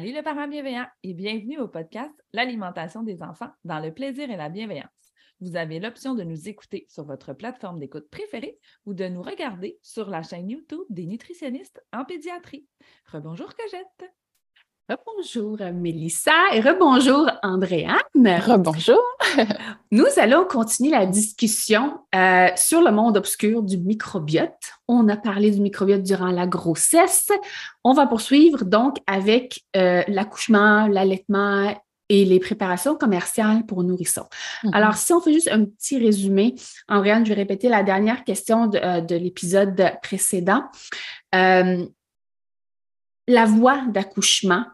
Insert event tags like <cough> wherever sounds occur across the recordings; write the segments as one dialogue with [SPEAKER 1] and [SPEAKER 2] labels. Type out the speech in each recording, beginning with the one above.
[SPEAKER 1] Salut le parent bienveillant et bienvenue au podcast L'alimentation des enfants dans le plaisir et la bienveillance. Vous avez l'option de nous écouter sur votre plateforme d'écoute préférée ou de nous regarder sur la chaîne YouTube des nutritionnistes en pédiatrie. Rebonjour Cogette.
[SPEAKER 2] Rebonjour Mélissa et rebonjour Andréane.
[SPEAKER 3] Rebonjour. <laughs>
[SPEAKER 2] Nous allons continuer la discussion euh, sur le monde obscur du microbiote. On a parlé du microbiote durant la grossesse. On va poursuivre donc avec euh, l'accouchement, l'allaitement et les préparations commerciales pour nourrissons. Mm-hmm. Alors, si on fait juste un petit résumé, Andréane, je vais répéter la dernière question de, euh, de l'épisode précédent. la voie d'accouchement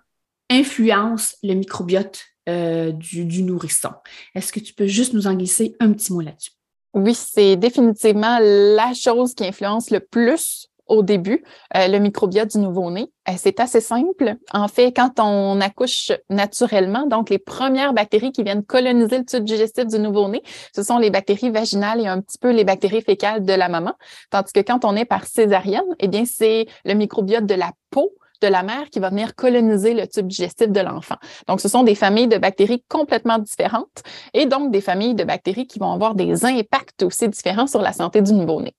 [SPEAKER 2] influence le microbiote euh, du, nourrisson. Est-ce que tu peux juste nous en glisser un petit mot là-dessus?
[SPEAKER 3] Oui, c'est définitivement la chose qui influence le plus au début, euh, le microbiote du nouveau-né. Euh, c'est assez simple. En fait, quand on accouche naturellement, donc les premières bactéries qui viennent coloniser le tube digestif du nouveau-né, ce sont les bactéries vaginales et un petit peu les bactéries fécales de la maman. Tandis que quand on est par césarienne, eh bien, c'est le microbiote de la peau de la mère qui va venir coloniser le tube digestif de l'enfant. Donc, ce sont des familles de bactéries complètement différentes et donc des familles de bactéries qui vont avoir des impacts aussi différents sur la santé du nouveau-né.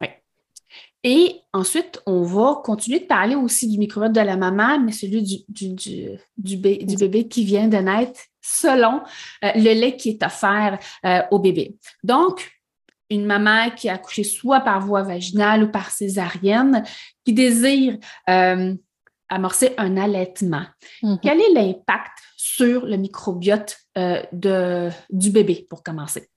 [SPEAKER 2] Oui. Et ensuite, on va continuer de parler aussi du microbiote de la maman, mais celui du, du, du, bébé qui vient de naître selon euh, le lait qui est offert euh, au bébé. Donc, une maman qui a accouché soit par voie vaginale ou par césarienne, qui désire euh, amorcer un allaitement. Mm-hmm. Quel est l'impact sur le microbiote euh, de, du bébé, pour commencer?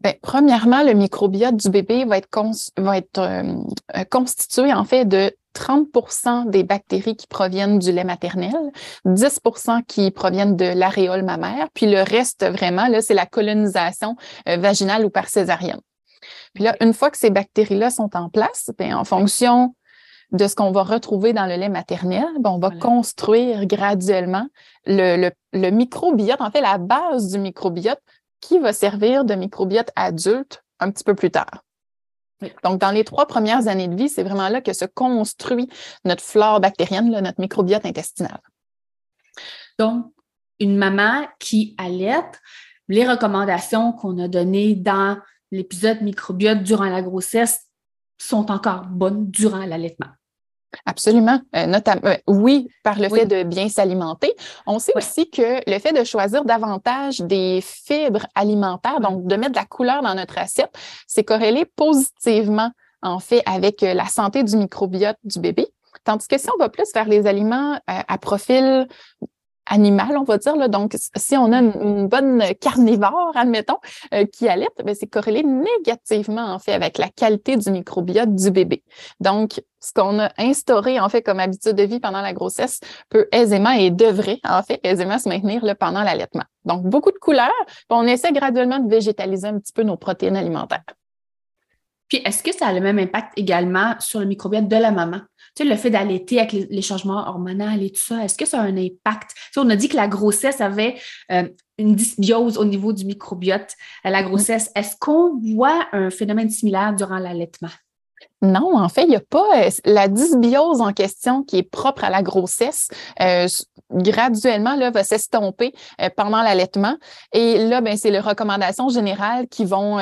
[SPEAKER 3] Bien, premièrement, le microbiote du bébé va être, va être euh, constitué en fait de 30% des bactéries qui proviennent du lait maternel, 10% qui proviennent de l'aréole mammaire, puis le reste vraiment, là, c'est la colonisation vaginale ou par césarienne. Puis là, une fois que ces bactéries-là sont en place, bien, en fonction de ce qu'on va retrouver dans le lait maternel, bien, on va construire graduellement le, le, microbiote, en fait, la base du microbiote qui va servir de microbiote adulte un petit peu plus tard. Donc, dans les trois premières années de vie, c'est vraiment là que se construit notre flore bactérienne, notre microbiote intestinal.
[SPEAKER 2] Donc, une maman qui allaite, les recommandations qu'on a données dans l'épisode microbiote durant la grossesse sont encore bonnes durant l'allaitement.
[SPEAKER 3] Absolument. Euh, notamment, euh, oui, par le fait de bien s'alimenter. On sait aussi que le fait de choisir davantage des fibres alimentaires, donc de mettre de la couleur dans notre assiette, c'est corrélé positivement, en fait, avec euh, la santé du microbiote du bébé. Tandis que si on va plus vers les aliments à profil animal, on va dire. Là. Donc, si on a une, bonne carnivore, admettons, euh, qui allait, ben, c'est corrélé négativement, en fait, avec la qualité du microbiote du bébé. Donc, ce qu'on a instauré, en fait, comme habitude de vie pendant la grossesse peut aisément et devrait, en fait, aisément se maintenir là, pendant l'allaitement. Donc, beaucoup de couleurs, on essaie graduellement de végétaliser un petit peu nos protéines alimentaires.
[SPEAKER 2] Puis, est-ce que ça a le même impact également sur le microbiote de la maman? Sais, le fait d'allaiter avec les, changements hormonaux et tout ça, est-ce que ça a un impact? On a dit que la grossesse avait euh, une dysbiose au niveau du microbiote à la grossesse. Est-ce qu'on voit un phénomène similaire durant l'allaitement?
[SPEAKER 3] Non, en fait, il n'y a pas euh, la dysbiose en question qui est propre à la grossesse. Euh, graduellement, là, va s'estomper pendant l'allaitement. Et là, ben, c'est les recommandations générales qui vont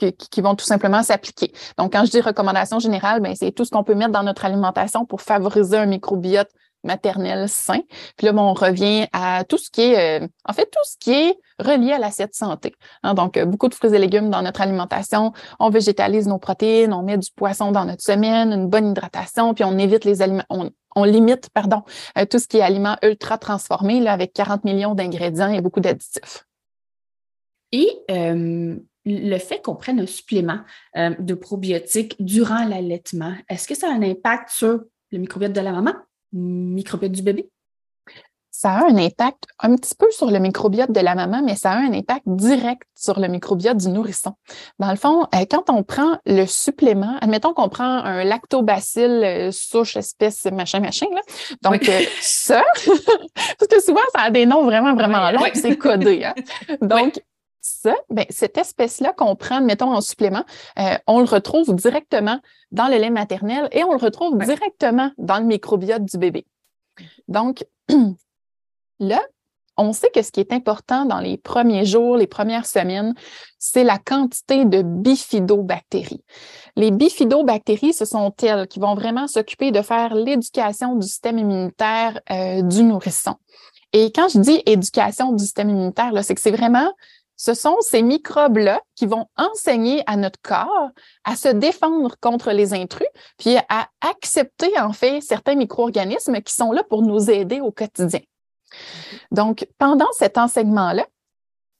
[SPEAKER 3] qui, vont tout simplement s'appliquer. Donc, quand je dis recommandation générale, ben, c'est tout ce qu'on peut mettre dans notre alimentation pour favoriser un microbiote maternel sain. Puis là, on revient à tout ce qui est, euh, en fait, tout ce qui est relié à l'assiette santé. Hein. donc, euh, beaucoup de fruits et légumes dans notre alimentation. On végétalise nos protéines, on met du poisson dans notre semaine, une bonne hydratation, puis on évite les aliments, on, limite, pardon, euh, tout ce qui est aliments ultra transformés, là, avec 40 millions d'ingrédients et beaucoup d'additifs.
[SPEAKER 2] Et le fait qu'on prenne un supplément de probiotiques durant l'allaitement, est-ce que ça a un impact sur le microbiote de la maman? microbiote du bébé?
[SPEAKER 3] Ça a un impact un petit peu sur le microbiote de la maman, mais ça a un impact direct sur le microbiote du nourrisson. Dans le fond, euh, quand on prend le supplément, admettons qu'on prend un lactobacille euh, souche espèce machin machin, là. donc euh, ça, <laughs> parce que souvent ça a des noms vraiment vraiment longs, c'est codé. Hein? Donc ça, ben, cette espèce-là qu'on prend, mettons, en supplément, euh, on le retrouve directement dans le lait maternel et on le retrouve directement dans le microbiote du bébé. Donc, <clears throat> là, on sait que ce qui est important dans les premiers jours, les premières semaines, c'est la quantité de bifidobactéries. Les bifidobactéries, ce sont elles qui vont vraiment s'occuper de faire l'éducation du système immunitaire euh, du nourrisson. Et quand je dis éducation du système immunitaire, c'est que c'est vraiment ce sont ces microbes-là qui vont enseigner à notre corps à se défendre contre les intrus, puis à accepter en fait certains micro-organismes qui sont là pour nous aider au quotidien. Donc, pendant cet enseignement-là,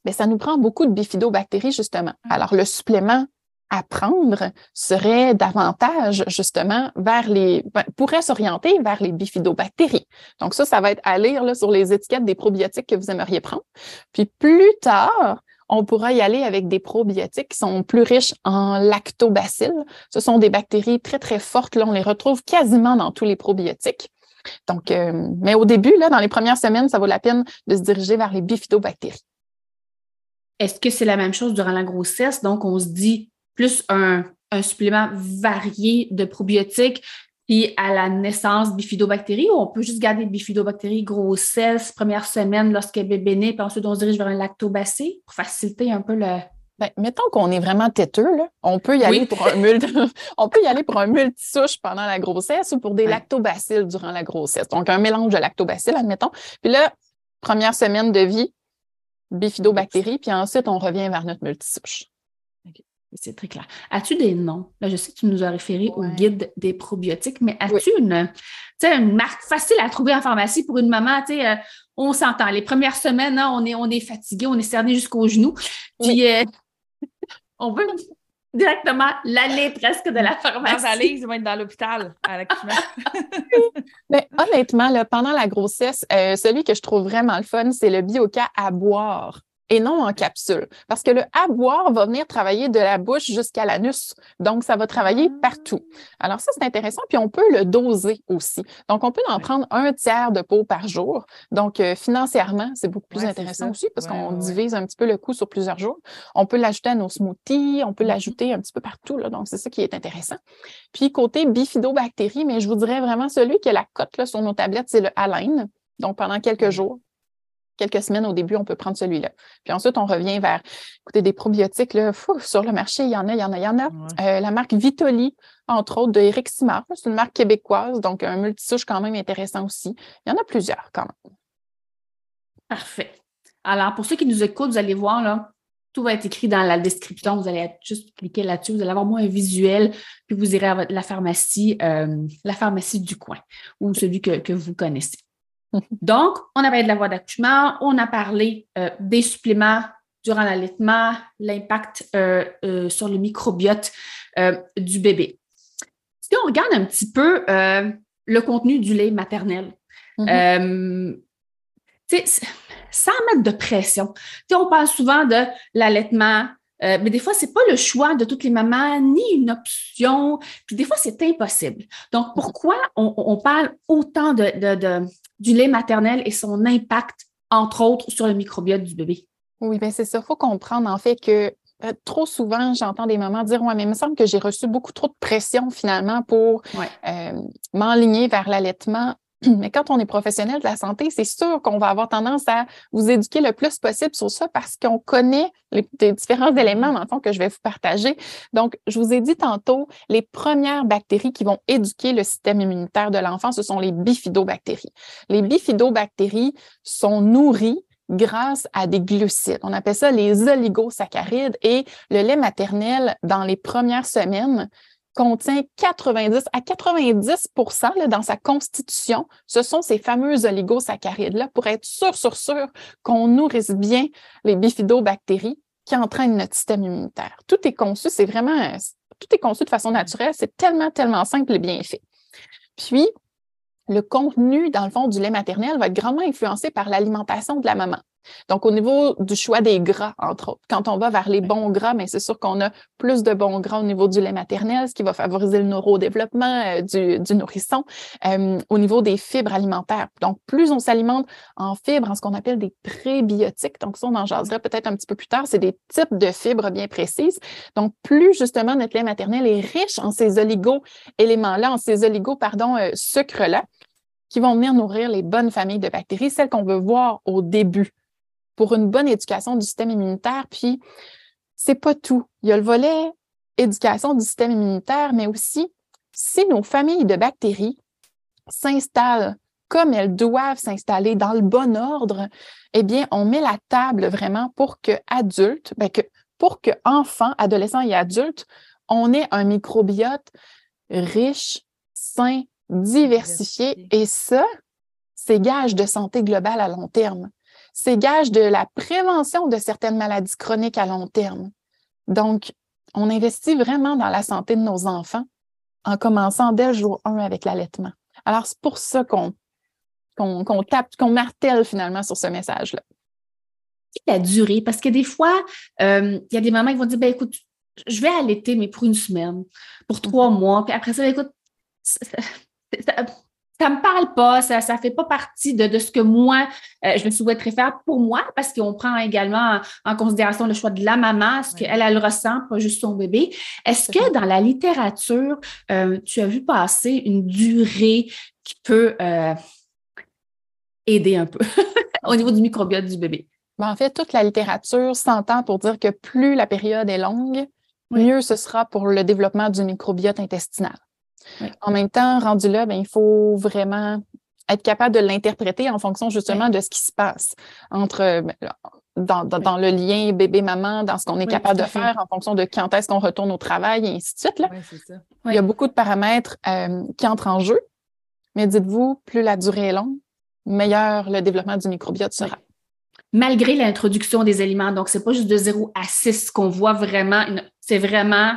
[SPEAKER 3] ben, ça nous prend beaucoup de bifidobactéries, justement. Alors, le supplément à prendre serait davantage justement vers les, ben, pourrait s'orienter vers les bifidobactéries. Donc ça, ça va être à lire là, sur les étiquettes des probiotiques que vous aimeriez prendre. Puis plus tard, on pourra y aller avec des probiotiques qui sont plus riches en lactobacilles. Ce sont des bactéries très, très fortes. Là, on les retrouve quasiment dans tous les probiotiques. Donc, euh, mais au début, là, dans les premières semaines, ça vaut la peine de se diriger vers les bifidobactéries.
[SPEAKER 2] Est-ce que c'est la même chose durant la grossesse? Donc, on se dit plus un, un supplément varié de probiotiques, puis à la naissance, bifidobactéries, ou on peut juste garder bifidobactéries grossesse, première semaine lorsque bébé naît, puis ensuite on se dirige vers un lactobacille pour faciliter un peu le.
[SPEAKER 3] Bien, mettons qu'on est vraiment têteux, là. on peut y aller pour un multi, <laughs> on peut y aller pour un multisouche pendant la grossesse ou pour des lactobacilles durant la grossesse. Donc, un mélange de lactobacilles, admettons. Puis là, première semaine de vie, bifidobactéries, puis ensuite on revient vers notre multisouche.
[SPEAKER 2] C'est très clair. As-tu des noms? Là, je sais que tu nous as référé au guide des probiotiques, mais as-tu une, une marque facile à trouver en pharmacie pour une maman? Euh, on s'entend. Les premières semaines, hein, on, est, on est fatigué, on est cerné jusqu'aux genoux. Puis, euh, <laughs> on veut directement l'aller presque de la pharmacie.
[SPEAKER 1] Dans ils vont être dans l'hôpital à l'accouchement. <laughs>
[SPEAKER 3] Mais honnêtement, là, pendant la grossesse, euh, celui que je trouve vraiment le fun, c'est le bioca à boire et non en capsule. Parce que le à boire va venir travailler de la bouche jusqu'à l'anus. Donc, ça va travailler ah. partout. Alors, ça, c'est intéressant. Puis, on peut le doser aussi. Donc, on peut en prendre un tiers de pot par jour. Donc, euh, financièrement, c'est beaucoup plus intéressant aussi parce qu'on divise un petit peu le coût sur plusieurs jours. On peut l'ajouter à nos smoothies, on peut mm-hmm. l'ajouter un petit peu partout. Là. Donc, c'est ça qui est intéressant. Puis, côté bifidobactéries, mais je vous dirais vraiment celui qui a la cote là, sur nos tablettes, c'est le haleine. Donc, pendant quelques jours, quelques semaines au début, on peut prendre celui-là. Puis ensuite, on revient vers, écoutez, des probiotiques, là, sur le marché, il y en a, il y en a, il y en a. Euh, la marque Vitoli, entre autres, de Eric Simard, c'est une marque québécoise, donc un multisouche quand même intéressant aussi. Il y en a plusieurs quand même.
[SPEAKER 2] Parfait. Alors, pour ceux qui nous écoutent, vous allez voir, là, tout va être écrit dans la description. Vous allez juste cliquer là-dessus. Vous allez avoir moins un visuel, puis vous irez à la pharmacie, euh, la pharmacie du coin ou celui que vous connaissez. <laughs> Donc, on a parlé de la voie d'accouchement, on a parlé euh, des suppléments durant l'allaitement, l'impact euh, euh, sur le microbiote du bébé. Si on regarde un petit peu le contenu du lait maternel, mm-hmm. sans mettre de pression, on parle souvent de l'allaitement, mais des fois, ce n'est pas le choix de toutes les mamans, ni une option. Puis des fois, c'est impossible. Donc, pourquoi on, parle autant de, du lait maternel et son impact, entre autres, sur le microbiote du bébé.
[SPEAKER 3] Oui, bien c'est ça. Il faut comprendre en fait que euh, trop souvent, j'entends des mamans dire Ouais, mais il me semble que j'ai reçu beaucoup trop de pression finalement pour euh, m'enligner vers l'allaitement. <clears throat> Mais quand on est professionnel de la santé, c'est sûr qu'on va avoir tendance à vous éduquer le plus possible sur ça parce qu'on connaît les, différents éléments, dans le fond, que je vais vous partager. Donc, je vous ai dit tantôt, les premières bactéries qui vont éduquer le système immunitaire de l'enfant, ce sont les bifidobactéries. Les bifidobactéries sont nourries grâce à des glucides. On appelle ça les oligosaccharides et le lait maternel dans les premières semaines contient 90 à 90% dans sa constitution, ce sont ces fameux oligosaccharides-là pour être sûr, sûr, sûr qu'on nourrisse bien les bifidobactéries qui entraînent notre système immunitaire. Tout est conçu, c'est vraiment, tout est conçu de façon naturelle, c'est tellement, tellement simple et bien fait. Puis, le contenu, dans le fond, du lait maternel va être grandement influencé par l'alimentation de la maman. Donc, au niveau du choix des gras, entre autres, quand on va vers les bons gras, mais c'est sûr qu'on a plus de bons gras au niveau du lait maternel, ce qui va favoriser le neurodéveloppement euh, du, nourrisson. Euh, au niveau des fibres alimentaires, donc plus on s'alimente en fibres, en ce qu'on appelle des prébiotiques, donc ça, on en jaserait peut-être un petit peu plus tard, c'est des types de fibres bien précises. Donc, plus justement notre lait maternel est riche en ces oligo-éléments-là, en ces oligo, pardon, euh, sucres-là, qui vont venir nourrir les bonnes familles de bactéries, celles qu'on veut voir au début pour une bonne éducation du système immunitaire. Puis, c'est pas tout. Il y a le volet éducation du système immunitaire, mais aussi si nos familles de bactéries s'installent comme elles doivent s'installer dans le bon ordre, eh bien, on met la table vraiment pour que adultes, ben que, pour que enfants, adolescents et adultes, on ait un microbiote riche, sain, diversifié. Et ça, c'est gage de santé globale à long terme c'est gage de la prévention de certaines maladies chroniques à long terme. Donc, on investit vraiment dans la santé de nos enfants en commençant dès le jour 1 avec l'allaitement. Alors, c'est pour ça qu'on qu'on tape, qu'on martèle finalement sur ce message-là.
[SPEAKER 2] La durée, parce que des fois, euh, il y a des mamans qui vont dire, ben écoute, je vais allaiter, mais pour une semaine, pour trois mm-hmm. mois, puis après ça, ben, écoute, <laughs> ça me parle pas, ça ne fait pas partie de, ce que moi, euh, je me souhaiterais faire pour moi, parce qu'on prend également en, considération le choix de la maman, ce qu'elle, elle ressent, pas juste son bébé. Est-ce que dans la littérature, euh, tu as vu passer une durée qui peut euh, aider un peu <laughs> au niveau du microbiote du bébé?
[SPEAKER 3] Ben, en fait, toute la littérature s'entend pour dire que plus la période est longue, mieux ce sera pour le développement du microbiote intestinal. En même temps, rendu là, ben, il faut vraiment être capable de l'interpréter en fonction justement de ce qui se passe entre ben, dans, le lien bébé-maman, dans ce qu'on est capable de faire en fonction de quand est-ce qu'on retourne au travail et ainsi de suite. Là. Il y a beaucoup de paramètres euh, qui entrent en jeu, mais dites-vous, plus la durée est longue, meilleur le développement du microbiote sera.
[SPEAKER 2] Malgré l'introduction des aliments, donc c'est pas juste de 0 à 6 qu'on voit vraiment, c'est vraiment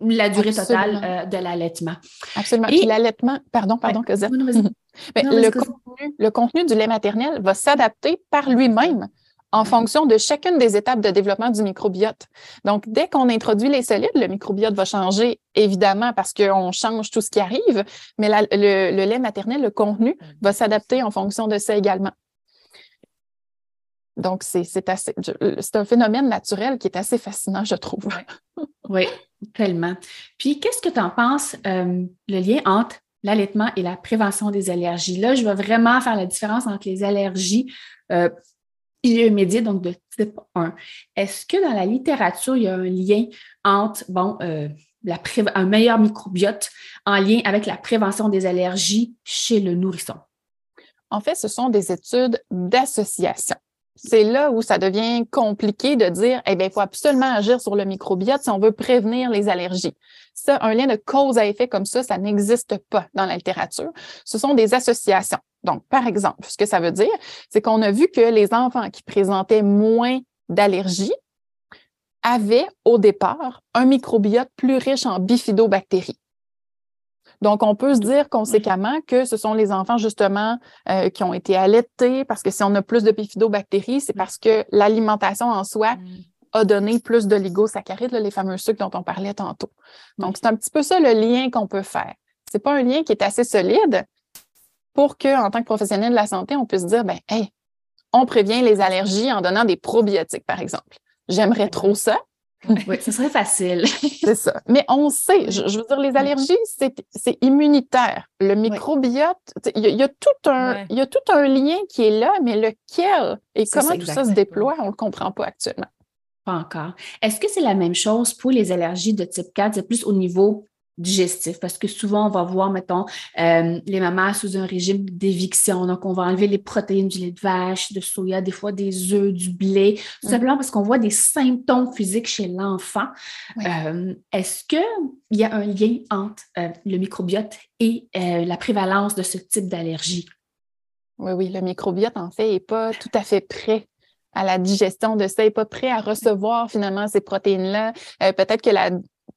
[SPEAKER 2] la durée totale euh, de l'allaitement.
[SPEAKER 3] Absolument. Et l'allaitement, pardon, pardon, Cosette. <laughs> le, contenu, le contenu du lait maternel va s'adapter par lui-même en fonction de chacune des étapes de développement du microbiote. Donc, dès qu'on introduit les solides, le microbiote va changer, évidemment, parce qu'on change tout ce qui arrive, mais le, lait maternel, le contenu, va s'adapter en fonction de ça également. Donc, c'est assez, c'est un phénomène naturel qui est assez fascinant, je trouve.
[SPEAKER 2] Oui, tellement. Puis, qu'est-ce que tu en penses, euh, le lien entre l'allaitement et la prévention des allergies? Là, je vais vraiment faire la différence entre les allergies euh, immédiates, donc de type 1. Est-ce que dans la littérature, il y a un lien entre, bon, euh, la un meilleur microbiote en lien avec la prévention des allergies chez le nourrisson?
[SPEAKER 3] En fait, ce sont des études d'association c'est là où ça devient compliqué de dire, eh bien, il faut absolument agir sur le microbiote si on veut prévenir les allergies. Ça, un lien de cause à effet comme ça, ça n'existe pas dans la littérature. Ce sont des associations. Donc, par exemple, ce que ça veut dire, c'est qu'on a vu que les enfants qui présentaient moins d'allergies avaient au départ un microbiote plus riche en bifidobactéries. Donc, on peut se dire conséquemment que ce sont les enfants, justement, euh, qui ont été allaités, parce que si on a plus de bifidobactéries, c'est parce que l'alimentation en soi a donné plus de ligosaccharides, les fameux sucres dont on parlait tantôt. Donc, c'est un petit peu ça le lien qu'on peut faire. C'est pas un lien qui est assez solide pour que, en tant que professionnel de la santé, on puisse dire, ben, hey, on prévient les allergies en donnant des probiotiques, par exemple. J'aimerais trop ça,
[SPEAKER 2] Oui, ce serait facile.
[SPEAKER 3] c'est ça. Mais on sait, je, veux dire, les allergies, c'est immunitaire. Le microbiote, il y, a tout un, il y a tout un lien qui est là, mais lequel et comment tout ça se déploie, on ne le comprend pas actuellement.
[SPEAKER 2] Pas encore. Est-ce que c'est la même chose pour les allergies de type 4? C'est plus au niveau digestif parce que souvent on va voir, mettons, euh, les mamans sous un régime d'éviction. Donc, on va enlever les protéines du lait de vache, de soya, des fois des œufs, du blé, tout mm. simplement parce qu'on voit des symptômes physiques chez l'enfant. Euh, est-ce qu'il y a un lien entre euh, le microbiote et la prévalence de ce type d'allergie?
[SPEAKER 3] Oui, oui, le microbiote, en fait, n'est pas tout à fait prêt à la digestion de ça, n'est pas prêt à recevoir finalement ces protéines-là. Peut-être que la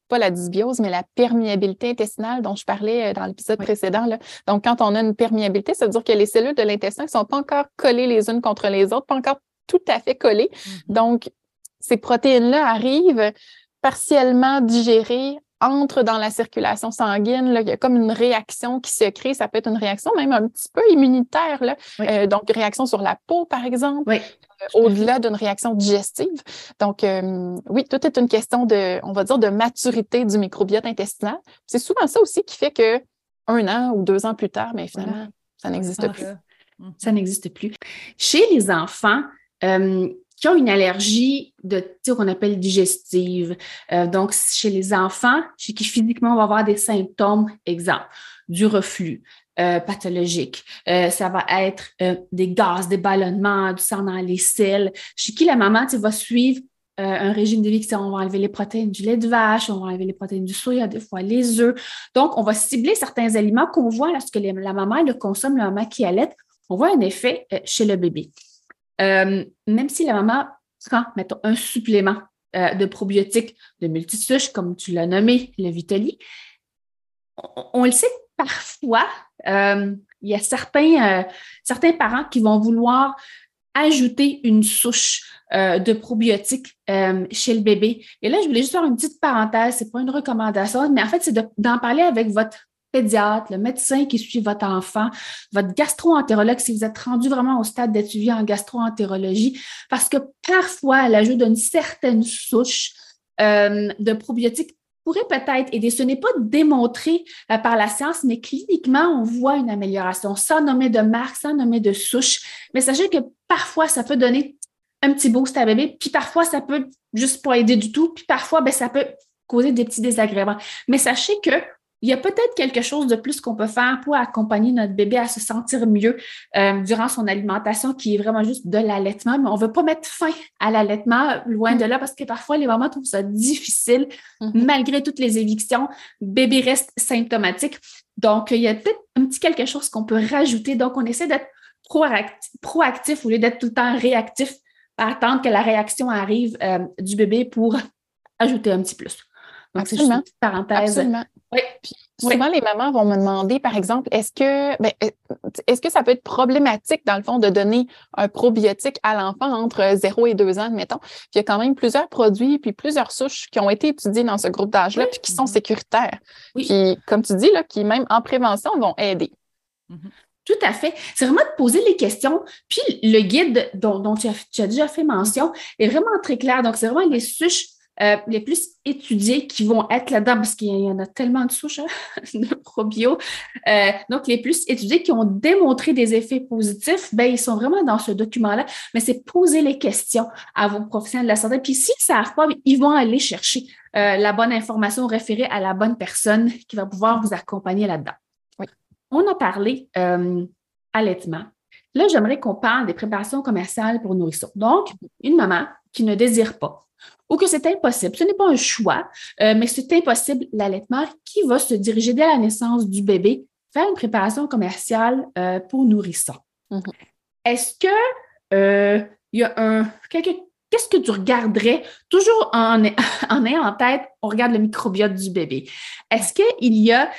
[SPEAKER 3] pas la dysbiose, mais la perméabilité intestinale dont je parlais euh, dans l'épisode précédent. Là. Donc, quand on a une perméabilité, ça veut dire que les cellules de l'intestin ne sont pas encore collées les unes contre les autres, pas encore tout à fait collées. Mm-hmm. Donc, ces protéines-là arrivent partiellement digérées entrent dans la circulation sanguine. Là. Il y a comme une réaction qui se crée. Ça peut être une réaction même un petit peu immunitaire. Là. Euh, donc, réaction sur la peau, par exemple. Oui. Euh, au-delà d'une réaction digestive. Donc, euh, oui, tout est une question de, on va dire, de maturité du microbiote intestinal. C'est souvent ça aussi qui fait que un an ou deux ans plus tard, mais finalement, ça n'existe plus.
[SPEAKER 2] Ça n'existe plus. Chez les enfants, qui ont une allergie de qu'on appelle digestive. donc, chez les enfants, chez qui physiquement on va avoir des symptômes, exemple, du reflux, euh, pathologique. Euh, ça va être euh, des gaz, des ballonnements, du sang dans les selles. Chez qui la maman va suivre un régime d'éviction. On va enlever les protéines du lait de vache, on va enlever les protéines du soya, des fois les œufs. Donc, on va cibler certains aliments qu'on voit lorsque la maman le consomme, la maman qui allait. On voit un effet chez le bébé. Même si la maman prend, mettons, un supplément de probiotiques de multisouches, comme tu l'as nommé, le Vitali, on, le sait parfois, euh, il y a certains, euh, certains parents qui vont vouloir ajouter une souche euh, de probiotiques chez le bébé. Et là, je voulais juste faire une petite parenthèse, ce n'est pas une recommandation, mais en fait, c'est d'en parler avec votre pédiatre, le médecin qui suit votre enfant, votre gastro-entérologue si vous êtes rendu vraiment au stade suivi en gastro-entérologie, parce que parfois, l'ajout d'une certaine souche de probiotiques pourrait peut-être aider. Ce n'est pas démontré euh, par la science, mais cliniquement, on voit une amélioration sans nommer de marque, sans nommer de souche. Mais sachez que parfois, ça peut donner un petit boost à bébé, puis parfois, ça peut juste pas aider du tout, puis parfois, ben, ça peut causer des petits désagréments. Mais sachez que il y a peut-être quelque chose de plus qu'on peut faire pour accompagner notre bébé à se sentir mieux euh, durant son alimentation, qui est vraiment juste de l'allaitement. Mais on ne veut pas mettre fin à l'allaitement, loin de là, parce que parfois les mamans trouvent ça difficile, mm-hmm. malgré toutes les évictions. Bébé reste symptomatique. Donc, il y a peut-être un petit quelque chose qu'on peut rajouter. Donc, on essaie d'être proactif, au lieu d'être tout le temps réactif, attendre que la réaction arrive euh, du bébé pour ajouter un petit plus.
[SPEAKER 3] Donc, c'est juste une petite parenthèse. Oui. souvent, les mamans vont me demander, par exemple, est-ce que, ben, est-ce que ça peut être problématique, dans le fond, de donner un probiotique à l'enfant entre 0 et 2 ans, admettons? Puis il y a quand même plusieurs produits, puis plusieurs souches qui ont été étudiées dans ce groupe d'âge-là, puis qui sont mm-hmm. sécuritaires. Puis, comme tu dis, là, qui même en prévention vont aider.
[SPEAKER 2] Mm-hmm. Tout à fait. C'est vraiment de poser les questions. Puis le guide dont, tu, as, tu, as, déjà fait mention est vraiment très clair. Donc, c'est vraiment les souches euh, les plus étudiés qui vont être là-dedans, parce qu'il y en a tellement de souches hein, <laughs> de probio. Euh, donc, les plus étudiés qui ont démontré des effets positifs, ben, ils sont vraiment dans ce document-là. Mais c'est poser les questions à vos professionnels de la santé. Puis, s'ils ne savent pas, ils vont aller chercher euh, la bonne information référée à la bonne personne qui va pouvoir vous accompagner là-dedans. Oui. On a parlé allaitement. Là, j'aimerais qu'on parle des préparations commerciales pour nourrissons. Donc, une maman qui ne désire pas ou que c'est impossible. Ce n'est pas un choix, euh, mais c'est impossible l'allaitement qui va se diriger dès la naissance du bébé vers une préparation commerciale euh, pour nourrissons. Mm-hmm. Est-ce que euh, il y a un Qu'est-ce que tu regarderais? Toujours en, <laughs> en ayant en tête, on regarde le microbiote du bébé. Est-ce qu'il y a,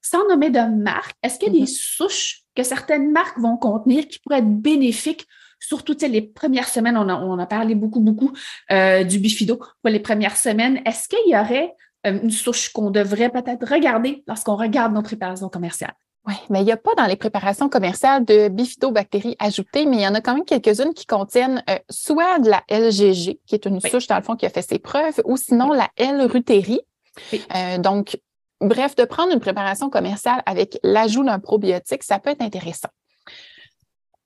[SPEAKER 2] sans nommer de marque, est-ce qu'il y a des mm-hmm. souches que certaines marques vont contenir qui pourraient être bénéfiques surtout les premières semaines, on a, on a, parlé beaucoup, beaucoup euh, du bifido pour les premières semaines. Est-ce qu'il y aurait euh, une souche qu'on devrait peut-être regarder lorsqu'on regarde nos préparations commerciales?
[SPEAKER 3] Oui, mais il n'y a pas dans les préparations commerciales de bifidobactéries ajoutées, mais il y en a quand même quelques-unes qui contiennent euh, soit de la LGG, qui est une souche dans le fond qui a fait ses preuves, ou sinon la L-rutérie. Donc, bref, de prendre une préparation commerciale avec l'ajout d'un probiotique, ça peut être intéressant.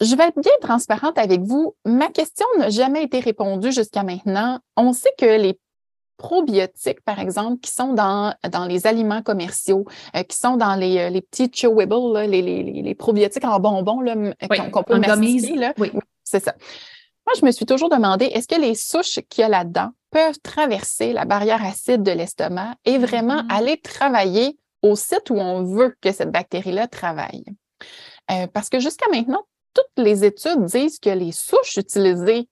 [SPEAKER 3] Je vais être bien transparente avec vous. Ma question n'a jamais été répondue jusqu'à maintenant. On sait que les probiotiques, par exemple, qui sont dans, dans les aliments commerciaux, euh, qui sont dans les, euh, les petits chewable, les, les, les, probiotiques en bonbons qu'on peut mastiquer. Oui. C'est ça. Moi, je me suis toujours demandé, est-ce que les souches qu'il y a là-dedans peuvent traverser la barrière acide de l'estomac et vraiment mm-hmm. aller travailler au site où on veut que cette bactérie-là travaille? Euh, parce que jusqu'à maintenant, toutes les études disent que les souches utilisées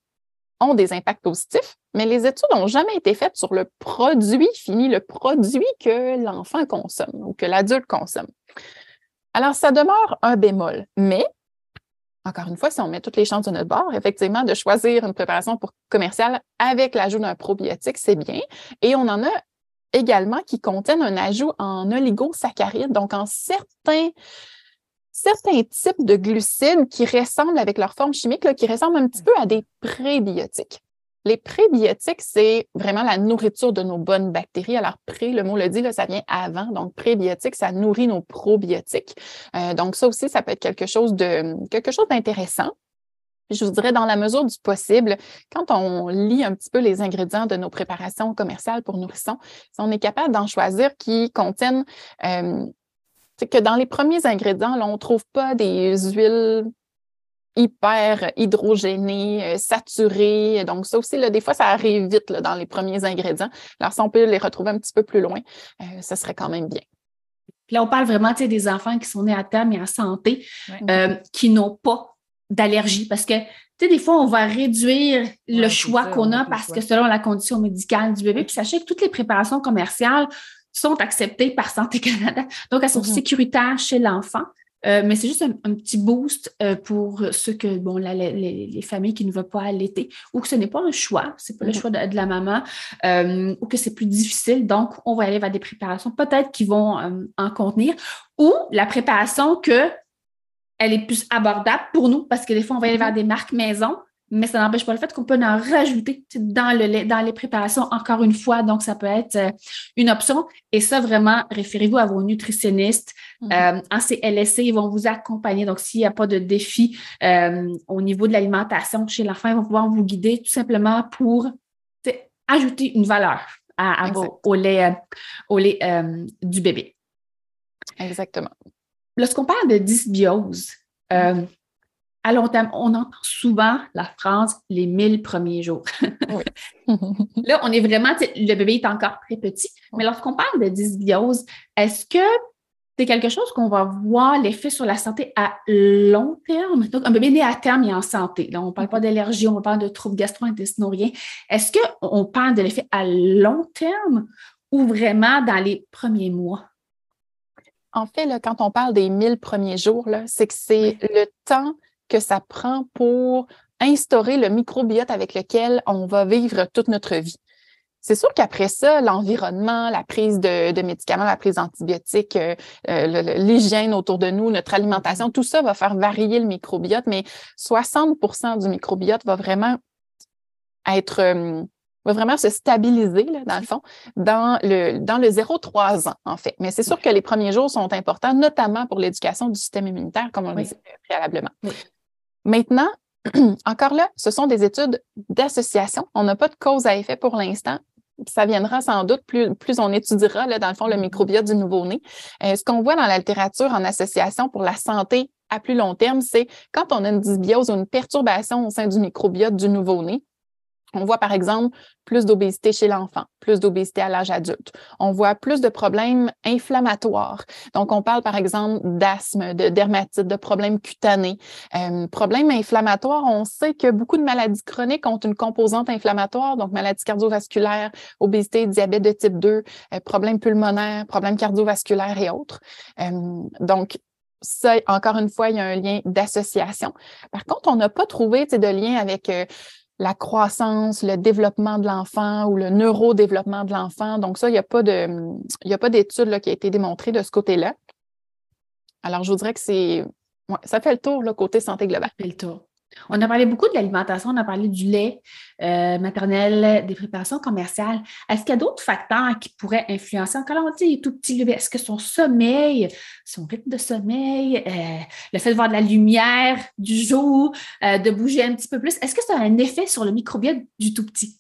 [SPEAKER 3] ont des impacts positifs, mais les études n'ont jamais été faites sur le produit fini, le produit que l'enfant consomme ou que l'adulte consomme. Alors, ça demeure un bémol, mais encore une fois, si on met toutes les chances de notre bord, effectivement, de choisir une préparation pour commerciale avec l'ajout d'un probiotique, c'est bien. Et on en a également qui contiennent un ajout en oligosaccharides, donc en certains certains types de glucides qui ressemblent avec leur forme chimique, qui ressemblent un petit peu à des prébiotiques. Les prébiotiques, c'est vraiment la nourriture de nos bonnes bactéries. Alors, pré, le mot le dit, ça vient avant. Donc, prébiotiques, ça nourrit nos probiotiques. Euh, donc, ça aussi, ça peut être quelque chose d'intéressant. Je vous dirais, dans la mesure du possible, quand on lit un petit peu les ingrédients de nos préparations commerciales pour nourrissons, on est capable d'en choisir qui contiennent euh, c'est que dans les premiers ingrédients, on ne trouve pas des huiles hyper hydrogénées, euh, saturées. Donc, ça aussi, là, des fois, ça arrive vite dans les premiers ingrédients. Alors, si on peut les retrouver un petit peu plus loin, euh, ça serait quand même bien.
[SPEAKER 2] Puis là, on parle vraiment des enfants qui sont nés à terme et en santé, euh, qui n'ont pas d'allergie. Parce que, tu sais, des fois, on va réduire le choix qu'on a parce que selon la condition médicale du bébé. Puis sachez que toutes les préparations commerciales sont acceptées par Santé Canada. Donc, elles sont mm-hmm. sécuritaires chez l'enfant. Euh, mais c'est juste un, petit boost euh, pour ceux que, bon, les, familles qui ne veulent pas allaiter ou que ce n'est pas un choix, c'est pas le mm-hmm. choix de, la maman euh, ou que c'est plus difficile. Donc, on va aller vers des préparations peut-être qui vont en contenir ou la préparation que elle est plus abordable pour nous parce que des fois, on va aller mm-hmm. vers des marques maison mais ça n'empêche pas le fait qu'on peut en rajouter dans, le, dans les préparations encore une fois. Donc, ça peut être euh, une option. Et ça, vraiment, référez-vous à vos nutritionnistes. Mm-hmm. Euh, en CLSC, ils vont vous accompagner. Donc, s'il n'y a pas de défi euh, au niveau de l'alimentation chez l'enfant, ils vont pouvoir vous guider tout simplement pour ajouter une valeur à, au lait, au lait du bébé.
[SPEAKER 3] Exactement.
[SPEAKER 2] Lorsqu'on parle de dysbiose, à long terme, on entend souvent la phrase les mille premiers jours. <laughs> là, on est vraiment, le bébé est encore très petit, mais lorsqu'on parle de dysbiose, est-ce que c'est quelque chose qu'on va voir l'effet sur la santé à long terme? Donc, un bébé né à terme et en santé. Là, on ne parle pas d'allergie, on parle de troubles gastro-intestinaux, rien. Est-ce qu'on parle de l'effet à long terme ou vraiment dans les premiers mois?
[SPEAKER 3] En fait, là, quand on parle des mille premiers jours, c'est que c'est le temps que ça prend pour instaurer le microbiote avec lequel on va vivre toute notre vie. C'est sûr qu'après ça, l'environnement, la prise de, médicaments, la prise d'antibiotiques, euh, euh, l'hygiène autour de nous, notre alimentation, tout ça va faire varier le microbiote, mais 60% du microbiote va vraiment être euh, va vraiment se stabiliser, là, dans le fond, dans le, dans le 0-3 ans, en fait. Mais c'est sûr que les premiers jours sont importants, notamment pour l'éducation du système immunitaire, comme on le disait préalablement. Maintenant, <clears throat> encore là, ce sont des études d'association. On n'a pas de cause à effet pour l'instant. Ça viendra sans doute plus, plus on étudiera, là, dans le fond, le mm-hmm. microbiote du nouveau-né. Euh, ce qu'on voit dans la littérature en association pour la santé à plus long terme, c'est quand on a une dysbiose ou une perturbation au sein du microbiote du nouveau-né, on voit par exemple plus d'obésité chez l'enfant, plus d'obésité à l'âge adulte. On voit plus de problèmes inflammatoires. Donc, on parle par exemple d'asthme, de dermatite, de problèmes cutanés. Euh, problèmes inflammatoires, on sait que beaucoup de maladies chroniques ont une composante inflammatoire, donc maladies cardiovasculaires, obésité, diabète de type 2, euh, problèmes pulmonaires, problèmes cardiovasculaires et autres. Euh, donc, ça, encore une fois, il y a un lien d'association. Par contre, on n'a pas trouvé de lien avec euh, la croissance, le développement de l'enfant ou le neurodéveloppement de l'enfant. Donc ça, il n'y a pas d'étude qui a été démontrée de ce côté-là. Alors, je vous dirais que c'est ça fait le tour, le côté santé globale.
[SPEAKER 2] Ça fait le tour. On a parlé beaucoup de l'alimentation, on a parlé du lait euh, maternel, des préparations commerciales. Est-ce qu'il y a d'autres facteurs qui pourraient influencer? Encore on dit tout petit Est-ce que son sommeil, son rythme de sommeil, euh, le fait de voir de la lumière du jour, euh, de bouger un petit peu plus, est-ce que ça a un effet sur le microbiote du tout petit?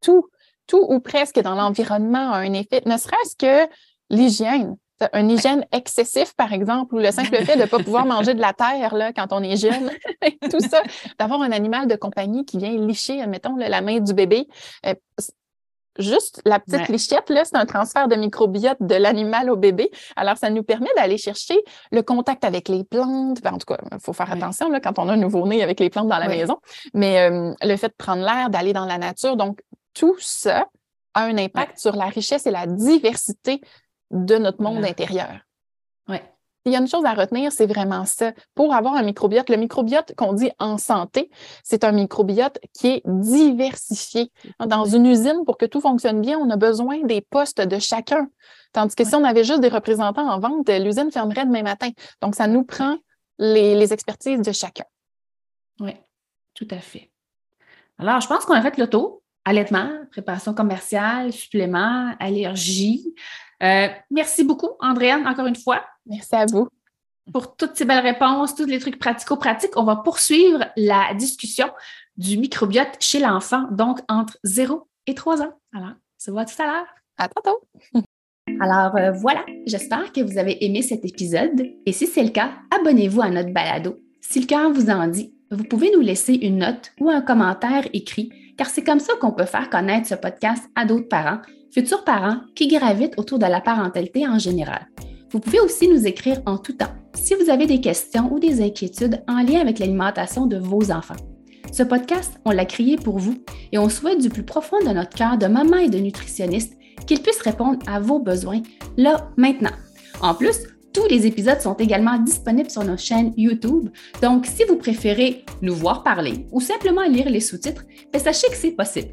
[SPEAKER 3] Tout, tout ou presque dans l'environnement a un effet, ne serait-ce que l'hygiène. Un hygiène excessif, par exemple, ou le simple fait de ne pas pouvoir <laughs> manger de la terre là, quand on est jeune, tout ça, d'avoir un animal de compagnie qui vient licher, admettons, la main du bébé. Euh, juste la petite lichette, là, c'est un transfert de microbiote de l'animal au bébé. Alors, ça nous permet d'aller chercher le contact avec les plantes. Ben, en tout cas, il faut faire attention là, quand on a un nouveau-né avec les plantes dans la maison. Mais euh, le fait de prendre l'air, d'aller dans la nature, donc tout ça a un impact sur la richesse et la diversité de notre monde intérieur.
[SPEAKER 2] Ouais.
[SPEAKER 3] Il y a une chose à retenir, c'est vraiment ça. Pour avoir un microbiote, le microbiote qu'on dit en santé, c'est un microbiote qui est diversifié. Dans une usine, pour que tout fonctionne bien, on a besoin des postes de chacun. Tandis que si on avait juste des représentants en vente, l'usine fermerait demain matin. Donc, ça nous prend les, les expertises de chacun.
[SPEAKER 2] Oui, tout à fait. Alors, je pense qu'on a fait le tour. Allaitement, préparation commerciale, supplément, allergie. Euh, merci beaucoup, Andréane, encore une fois.
[SPEAKER 3] Merci à vous.
[SPEAKER 2] Pour toutes ces belles réponses, tous les trucs pratico-pratiques, on va poursuivre la discussion du microbiote chez l'enfant, donc entre 0 et 3 ans. Alors, se voit tout à l'heure.
[SPEAKER 3] À tantôt. <laughs>
[SPEAKER 2] Alors euh, voilà, j'espère que vous avez aimé cet épisode et si c'est le cas, abonnez-vous à notre balado. Si le cœur vous en dit, vous pouvez nous laisser une note ou un commentaire écrit car c'est comme ça qu'on peut faire connaître ce podcast à d'autres parents, futurs parents qui gravitent autour de la parentalité en général. Vous pouvez aussi nous écrire en tout temps si vous avez des questions ou des inquiétudes en lien avec l'alimentation de vos enfants. Ce podcast, on l'a créé pour vous et on souhaite du plus profond de notre cœur de maman et de nutritionniste qu'il puisse répondre à vos besoins là, maintenant. En plus, tous les épisodes sont également disponibles sur nos chaînes YouTube. Donc, si vous préférez nous voir parler ou simplement lire les sous-titres, ben, sachez que c'est possible.